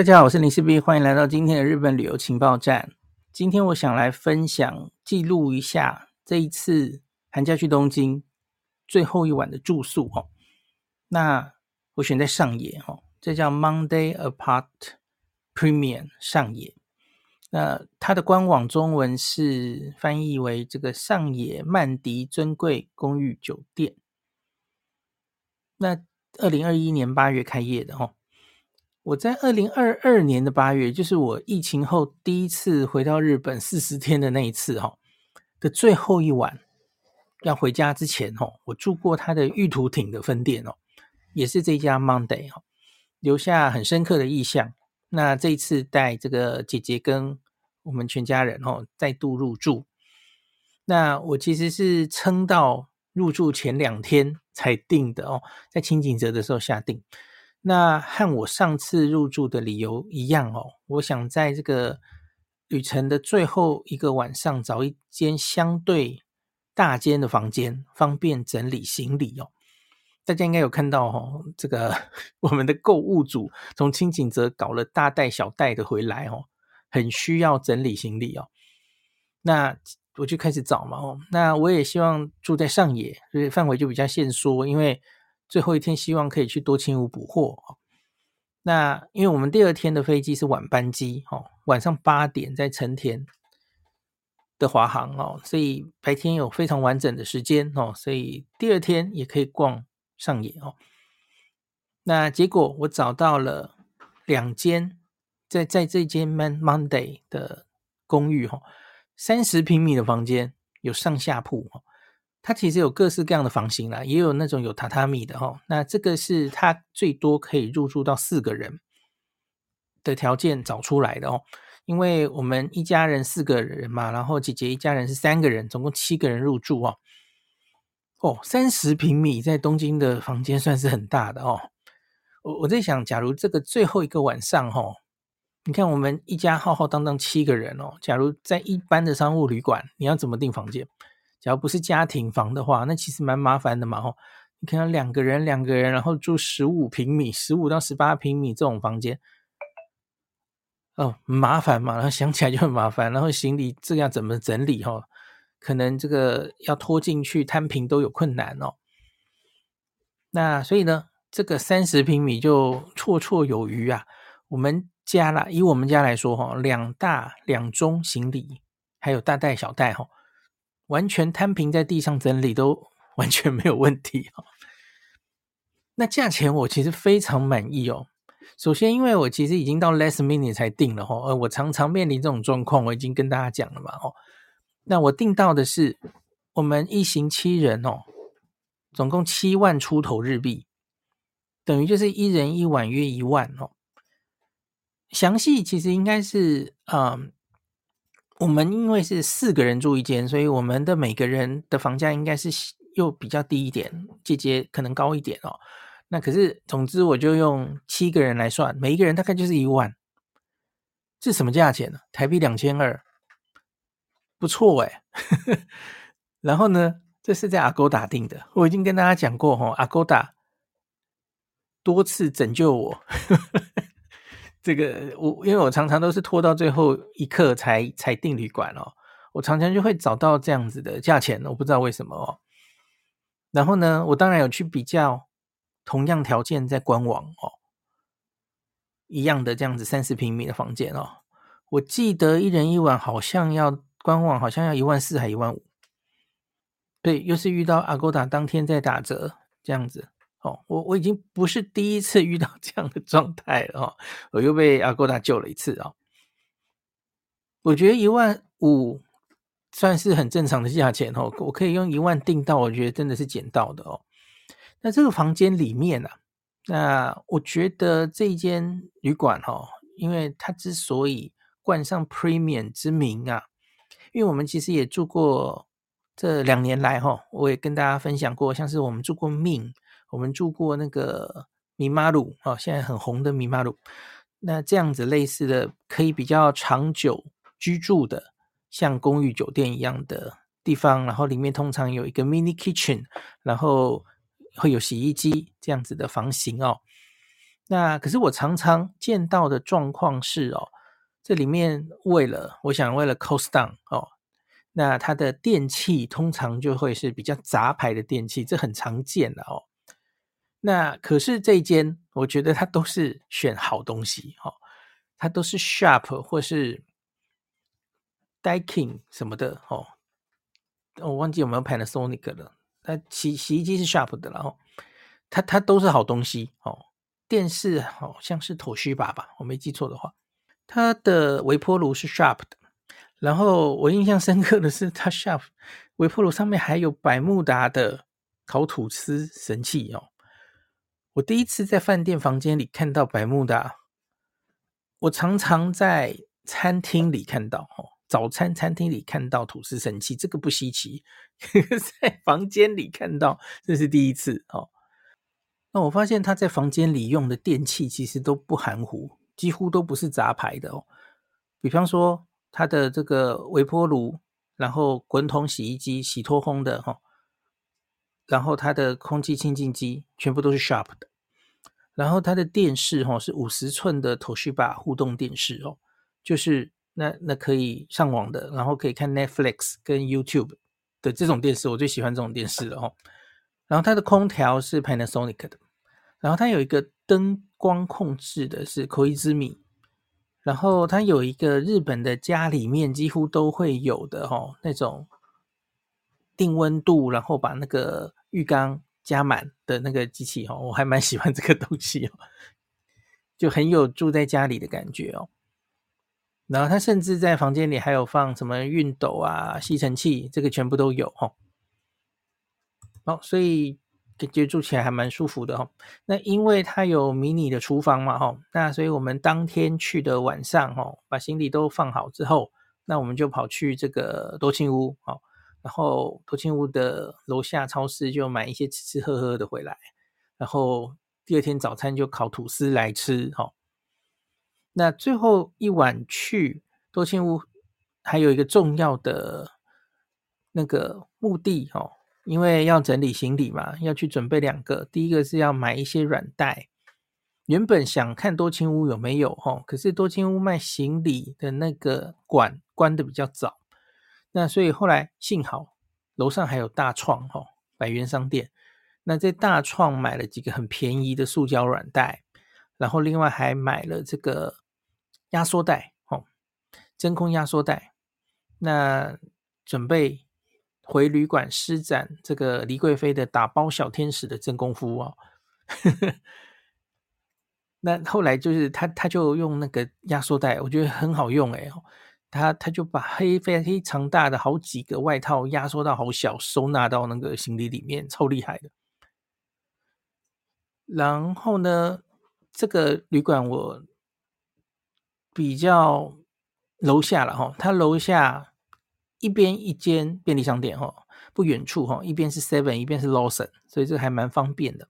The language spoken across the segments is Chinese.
大家好，我是林氏璧，欢迎来到今天的日本旅游情报站。今天我想来分享、记录一下这一次寒假去东京最后一晚的住宿哦。那我选在上野哦，这叫 Monday Apart Premium 上野。那它的官网中文是翻译为这个上野曼迪尊贵公寓酒店。那二零二一年八月开业的哦。我在二零二二年的八月，就是我疫情后第一次回到日本四十天的那一次哈的最后一晚，要回家之前哦，我住过他的玉图町的分店哦，也是这家 Monday 哈，留下很深刻的印象。那这一次带这个姐姐跟我们全家人哦再度入住，那我其实是撑到入住前两天才订的哦，在清景泽的时候下订。那和我上次入住的理由一样哦，我想在这个旅程的最后一个晚上找一间相对大间的房间，方便整理行李哦。大家应该有看到哦，这个 我们的购物组从轻井泽搞了大袋小袋的回来哦，很需要整理行李哦。那我就开始找嘛哦，那我也希望住在上野，所以范围就比较限缩，因为。最后一天，希望可以去多清屋补货。那因为我们第二天的飞机是晚班机，哦，晚上八点在成田的华航哦，所以白天有非常完整的时间哦，所以第二天也可以逛上野哦。那结果我找到了两间，在在这间 Man Monday 的公寓哈，三十平米的房间，有上下铺哦。它其实有各式各样的房型啦，也有那种有榻榻米的哈。那这个是它最多可以入住到四个人的条件找出来的哦。因为我们一家人四个人嘛，然后姐姐一家人是三个人，总共七个人入住哦。哦，三十平米在东京的房间算是很大的哦。我我在想，假如这个最后一个晚上哈，你看我们一家浩浩荡荡七个人哦，假如在一般的商务旅馆，你要怎么订房间？假如不是家庭房的话，那其实蛮麻烦的嘛吼。你看两个人两个人，然后住十五平米、十五到十八平米这种房间，哦，麻烦嘛。然 后想起来就很麻烦，然后行李这样怎么整理哈？可能这个要拖进去摊平都有困难哦。那所以呢，这个三十平米就绰绰有余啊。我们家啦，以我们家来说哈，两大两中行李，还有大袋小袋哈。完全摊平在地上整理都 完全没有问题哦。那价钱我其实非常满意哦。首先，因为我其实已经到 last minute 才订了哈，而我常常面临这种状况，我已经跟大家讲了嘛哦。那我订到的是我们一行七人哦，总共七万出头日币，等于就是一人一晚约一万哦。详细其实应该是嗯。我们因为是四个人住一间，所以我们的每个人的房价应该是又比较低一点，姐姐可能高一点哦。那可是，总之我就用七个人来算，每一个人大概就是一万，这什么价钱呢？台币两千二，不错哎。然后呢，这是在阿勾达定的，我已经跟大家讲过哈，Agoda 多次拯救我。这个我因为我常常都是拖到最后一刻才才订旅馆哦，我常常就会找到这样子的价钱，我不知道为什么哦。然后呢，我当然有去比较同样条件在官网哦，一样的这样子三十平米的房间哦，我记得一人一晚好像要官网好像要一万四还一万五，对，又是遇到 Agoda 当天在打折这样子。哦，我我已经不是第一次遇到 这样的状态了哦，我又被 Agoda 救了一次哦。我觉得一万五算是很正常的价钱哦，我可以用一万订到，我觉得真的是捡到的哦。那这个房间里面啊，那我觉得这一间旅馆哈，因为它之所以冠上 Premium 之名啊，因为我们其实也住过这两年来哈，我也跟大家分享过，像是我们住过 Min。我们住过那个米马鲁哦，现在很红的米马鲁。那这样子类似的，可以比较长久居住的，像公寓酒店一样的地方，然后里面通常有一个 mini kitchen，然后会有洗衣机这样子的房型哦。那可是我常常见到的状况是哦，这里面为了我想为了 cost down 哦，那它的电器通常就会是比较杂牌的电器，这很常见的哦。那可是这一间，我觉得它都是选好东西哦，它都是 Sharp 或是 d i k i n g 什么的哦，我忘记有没有 Panasonic 了。它洗洗衣机是 Sharp 的了哦，它它都是好东西哦。电视好像是 Toshiba 吧，我没记错的话，它的微波炉是 Sharp 的。然后我印象深刻的是，它 Sharp 微波炉上面还有百慕达的烤吐司神器哦。我第一次在饭店房间里看到百慕达，我常常在餐厅里看到哦，早餐餐厅里看到吐司神器，这个不稀奇。在房间里看到，这是第一次哦。那我发现他在房间里用的电器其实都不含糊，几乎都不是杂牌的哦。比方说他的这个微波炉，然后滚筒洗衣机、洗脱烘的哈，然后它的空气清净机全部都是 Sharp 的。然后它的电视哈是五十寸的 Toshiba 互动电视哦，就是那那可以上网的，然后可以看 Netflix 跟 YouTube 的这种电视，我最喜欢这种电视了哦。然后它的空调是 Panasonic 的，然后它有一个灯光控制的是 Koizumi，然后它有一个日本的家里面几乎都会有的哦，那种定温度，然后把那个浴缸加满的那个机器哦，我还蛮喜欢这个东西哦，就很有住在家里的感觉哦。然后它甚至在房间里还有放什么熨斗啊、吸尘器，这个全部都有哦。好，所以感觉住起来还蛮舒服的哈。那因为它有迷你的厨房嘛哈，那所以我们当天去的晚上哈，把行李都放好之后，那我们就跑去这个多庆屋好，然后多庆屋的楼下超市就买一些吃吃喝喝的回来，然后第二天早餐就烤吐司来吃哈。那最后一晚去多庆屋还有一个重要的那个目的哈。因为要整理行李嘛，要去准备两个。第一个是要买一些软袋，原本想看多清屋有没有哈，可是多清屋卖行李的那个馆关的比较早，那所以后来幸好楼上还有大创哈百元商店，那在大创买了几个很便宜的塑胶软袋，然后另外还买了这个压缩袋哦，真空压缩袋，那准备。回旅馆施展这个黎贵妃的打包小天使的真功夫哦，那后来就是他他就用那个压缩袋，我觉得很好用哎，他他就把黑非常长大的好几个外套压缩到好小，收纳到那个行李里面，超厉害的。然后呢，这个旅馆我比较楼下了哈，他楼下。一边一间便利商店哈，不远处哈，一边是 Seven，一边是 Lawson，所以这还蛮方便的。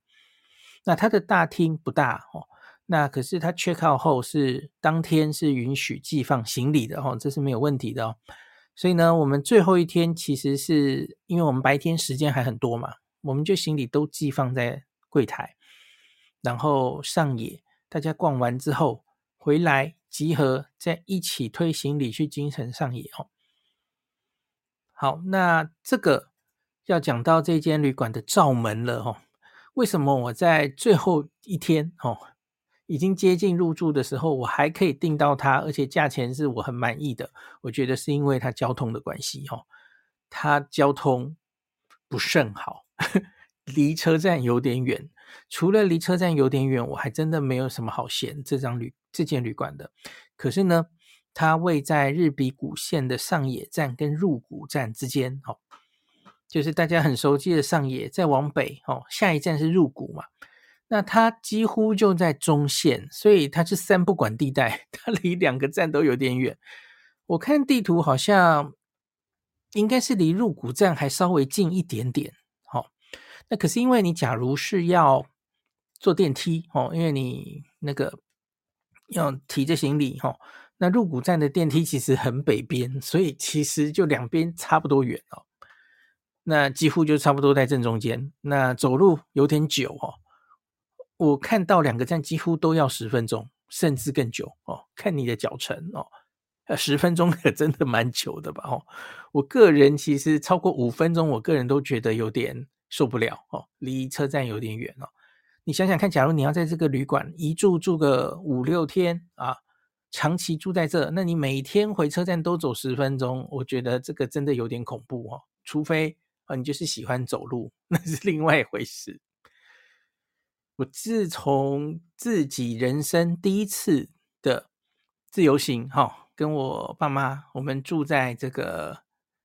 那它的大厅不大哦，那可是它 check out 后是当天是允许寄放行李的哦，这是没有问题的哦。所以呢，我们最后一天其实是因为我们白天时间还很多嘛，我们就行李都寄放在柜台，然后上野，大家逛完之后回来集合，再一起推行李去京城上野哦。好，那这个要讲到这间旅馆的罩门了哦。为什么我在最后一天哦，已经接近入住的时候，我还可以订到它，而且价钱是我很满意的？我觉得是因为它交通的关系哈，它交通不甚好，离车站有点远。除了离车站有点远，我还真的没有什么好嫌这张旅这间旅馆的。可是呢。它位在日比谷线的上野站跟入谷站之间，哦，就是大家很熟悉的上野，再往北，哦，下一站是入谷嘛。那它几乎就在中线，所以它是三不管地带，它离两个站都有点远。我看地图好像应该是离入谷站还稍微近一点点，哦。那可是因为你假如是要坐电梯，哦，因为你那个要提着行李，哦。那入谷站的电梯其实很北边，所以其实就两边差不多远哦。那几乎就差不多在正中间。那走路有点久哦。我看到两个站几乎都要十分钟，甚至更久哦。看你的脚程哦，呃，十分钟可真的蛮久的吧？哦，我个人其实超过五分钟，我个人都觉得有点受不了哦，离车站有点远哦。你想想看，假如你要在这个旅馆一住住个五六天啊，长期住在这，那你每天回车站都走十分钟，我觉得这个真的有点恐怖哦。除非啊，你就是喜欢走路，那是另外一回事。我自从自己人生第一次的自由行，哈，跟我爸妈，我们住在这个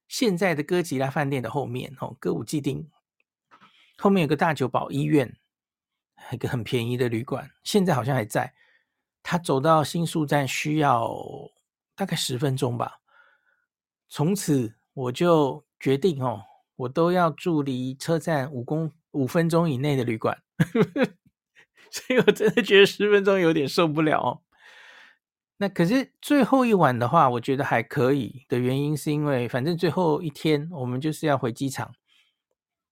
现在的哥吉拉饭店的后面，哈，歌舞伎町后面有个大久保医院，一个很便宜的旅馆，现在好像还在。他走到新宿站需要大概十分钟吧。从此我就决定，哦，我都要住离车站五公五分钟以内的旅馆。所以我真的觉得十分钟有点受不了哦。那可是最后一晚的话，我觉得还可以的原因是因为反正最后一天我们就是要回机场。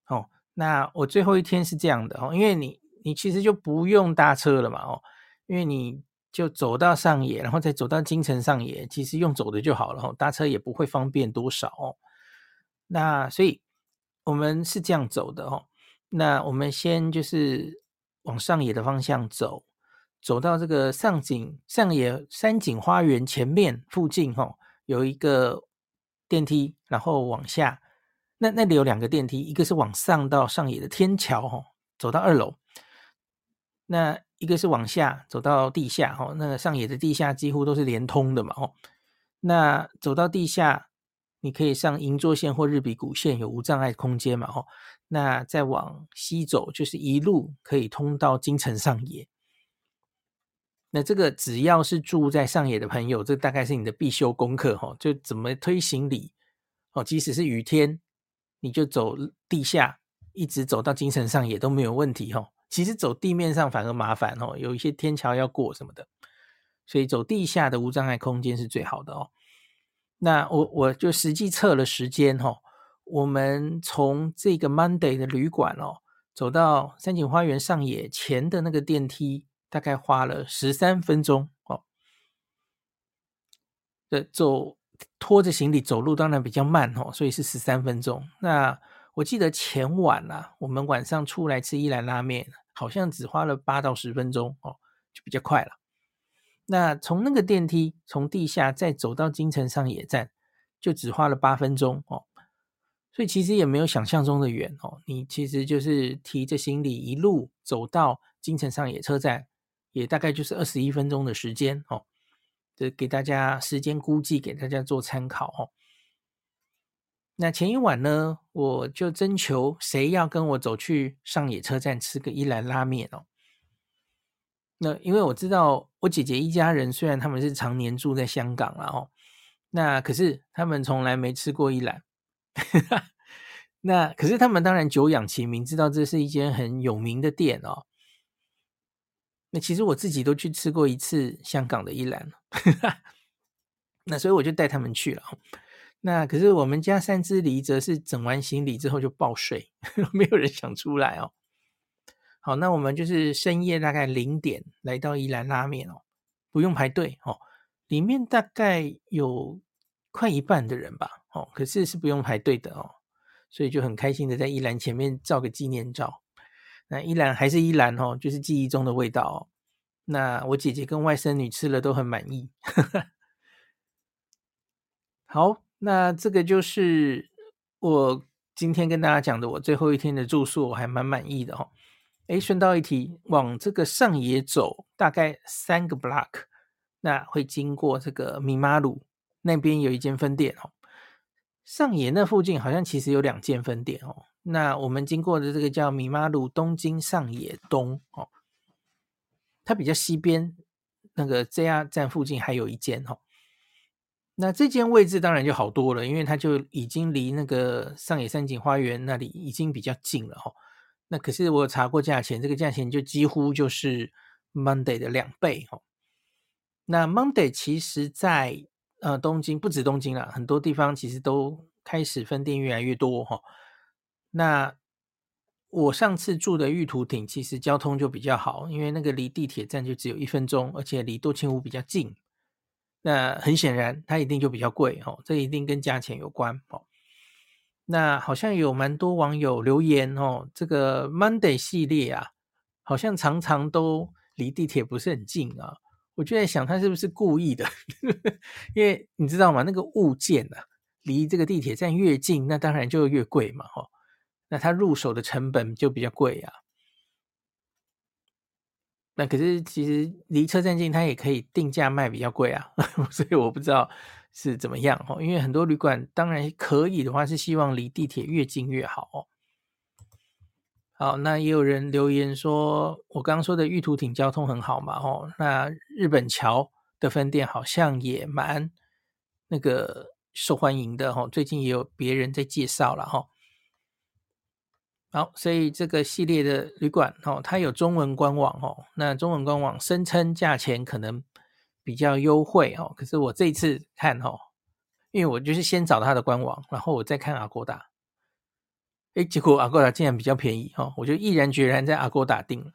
哦，那我最后一天是这样的哦，因为你你其实就不用搭车了嘛哦，因为你就走到上野，然后再走到京城上野，其实用走的就好了哦，搭车也不会方便多少哦。那所以我们是这样走的哦。那我们先就是。往上野的方向走，走到这个上井上野山景花园前面附近，哈，有一个电梯，然后往下，那那里有两个电梯，一个是往上到上野的天桥，哈，走到二楼，那一个是往下走到地下，哈，那个上野的地下几乎都是连通的嘛，哦，那走到地下，你可以上银座线或日比谷线，有无障碍空间嘛，哦。那再往西走，就是一路可以通到京城上野。那这个只要是住在上野的朋友，这大概是你的必修功课哈。就怎么推行李哦，即使是雨天，你就走地下，一直走到京城上野都没有问题哈。其实走地面上反而麻烦哦，有一些天桥要过什么的，所以走地下的无障碍空间是最好的哦。那我我就实际测了时间哈。我们从这个 Monday 的旅馆哦，走到山景花园上野前的那个电梯，大概花了十三分钟哦。的走拖着行李走路当然比较慢哦，所以是十三分钟。那我记得前晚啊，我们晚上出来吃一兰拉面，好像只花了八到十分钟哦，就比较快了。那从那个电梯从地下再走到京成上野站，就只花了八分钟哦。所以其实也没有想象中的远哦，你其实就是提着行李一路走到京城上野车站，也大概就是二十一分钟的时间哦。这给大家时间估计，给大家做参考哦。那前一晚呢，我就征求谁要跟我走去上野车站吃个一兰拉面哦。那因为我知道我姐姐一家人虽然他们是常年住在香港了哦，那可是他们从来没吃过一兰。那可是他们当然久仰其名，知道这是一间很有名的店哦。那其实我自己都去吃过一次香港的一兰，那所以我就带他们去了。那可是我们家三只梨则是整完行李之后就暴睡，没有人想出来哦。好，那我们就是深夜大概零点来到一兰拉面哦，不用排队哦，里面大概有快一半的人吧。哦，可是是不用排队的哦，所以就很开心的在依兰前面照个纪念照。那依兰还是依兰哦，就是记忆中的味道哦。那我姐姐跟外甥女吃了都很满意。好，那这个就是我今天跟大家讲的，我最后一天的住宿我还蛮满意的哦。诶，顺道一提，往这个上野走大概三个 block，那会经过这个米马鲁那边有一间分店哦。上野那附近好像其实有两间分店哦。那我们经过的这个叫米妈路东京上野东哦，它比较西边那个 JR 站附近还有一间哦。那这间位置当然就好多了，因为它就已经离那个上野山景花园那里已经比较近了哦。那可是我有查过价钱，这个价钱就几乎就是 Monday 的两倍哦。那 Monday 其实在呃，东京不止东京啦，很多地方其实都开始分店越来越多哈。那我上次住的玉图町其实交通就比较好，因为那个离地铁站就只有一分钟，而且离多庆屋比较近。那很显然，它一定就比较贵哦，这一定跟价钱有关哦。那好像有蛮多网友留言哦，这个 Monday 系列啊，好像常常都离地铁不是很近啊。我就在想，他是不是故意的？因为你知道吗？那个物件啊，离这个地铁站越近，那当然就越贵嘛，哈。那他入手的成本就比较贵啊。那可是其实离车站近，他也可以定价卖比较贵啊，所以我不知道是怎么样哦。因为很多旅馆当然可以的话，是希望离地铁越近越好哦。好，那也有人留言说，我刚刚说的玉图町交通很好嘛，哦，那日本桥的分店好像也蛮那个受欢迎的，哦，最近也有别人在介绍了，哈。好，所以这个系列的旅馆，哦，它有中文官网，哦，那中文官网声称价钱可能比较优惠，哦，可是我这次看，哦，因为我就是先找他的官网，然后我再看 Agoda，诶，结果 Agoda 竟然比较便宜，哦，我就毅然决然在 Agoda 订了，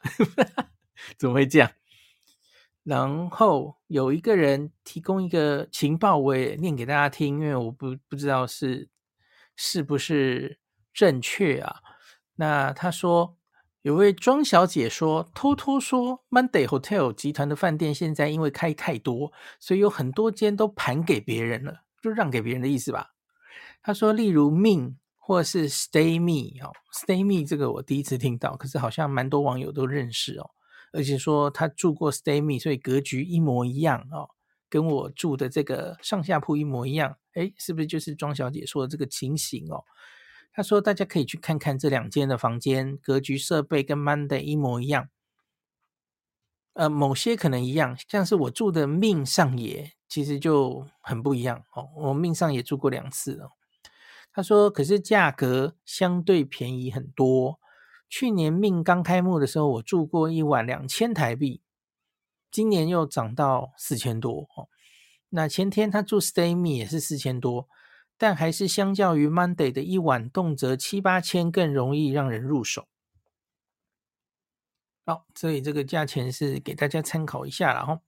怎么会这样？然后有一个人提供一个情报，我也念给大家听，因为我不不知道是是不是正确啊。那他说，有位庄小姐说，偷偷说，Monday Hotel 集团的饭店现在因为开太多，所以有很多间都盘给别人了，就让给别人的意思吧。他说，例如命或是 Stay Me 哦，Stay Me 这个我第一次听到，可是好像蛮多网友都认识哦，而且说他住过 Stay Me，所以格局一模一样哦，跟我住的这个上下铺一模一样。诶，是不是就是庄小姐说的这个情形哦？他说：“大家可以去看看这两间的房间，格局、设备跟 Monday 一模一样。呃，某些可能一样，像是我住的命上野，其实就很不一样哦。我命上野住过两次哦。他说，可是价格相对便宜很多。去年命刚开幕的时候，我住过一晚两千台币，今年又涨到四千多哦。那前天他住 Stay Me 也是四千多。”但还是相较于 Monday 的一晚动辄七八千更容易让人入手。好，所以这个价钱是给大家参考一下了哈。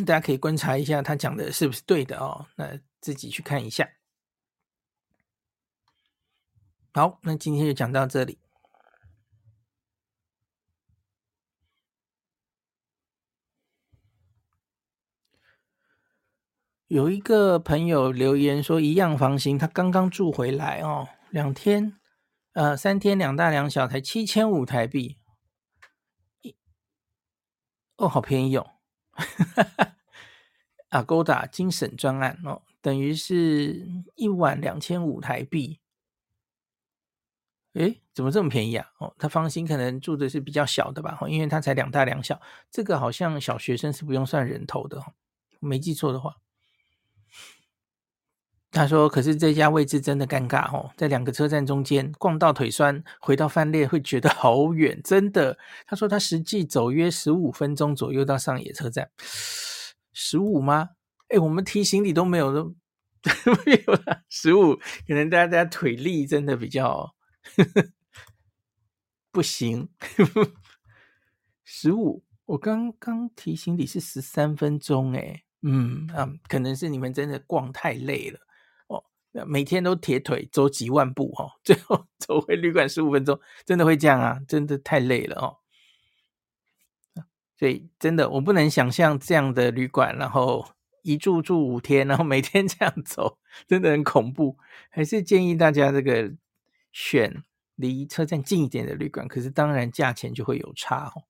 大家可以观察一下他讲的是不是对的哦，那自己去看一下。好，那今天就讲到这里。有一个朋友留言说，一样房型，他刚刚住回来哦，两天，呃，三天两大两小，才七千五台币，哦，好便宜哦，哈哈，Agoda 精审专案哦，等于是一晚两千五台币，诶，怎么这么便宜啊？哦，他房型可能住的是比较小的吧，因为他才两大两小，这个好像小学生是不用算人头的，没记错的话。他说：“可是这家位置真的尴尬哦，在两个车站中间，逛到腿酸，回到饭店会觉得好远，真的。”他说：“他实际走约十五分钟左右到上野车站，十五吗？哎，我们提行李都没有，都 没有了。十五，可能大家腿力真的比较呵呵不行。十五，我刚刚提行李是十三分钟，哎，嗯啊，可能是你们真的逛太累了哦。”每天都铁腿走几万步哦，最后走回旅馆十五分钟，真的会这样啊？真的太累了哦。所以真的我不能想象这样的旅馆，然后一住住五天，然后每天这样走，真的很恐怖。还是建议大家这个选离车站近一点的旅馆，可是当然价钱就会有差哦。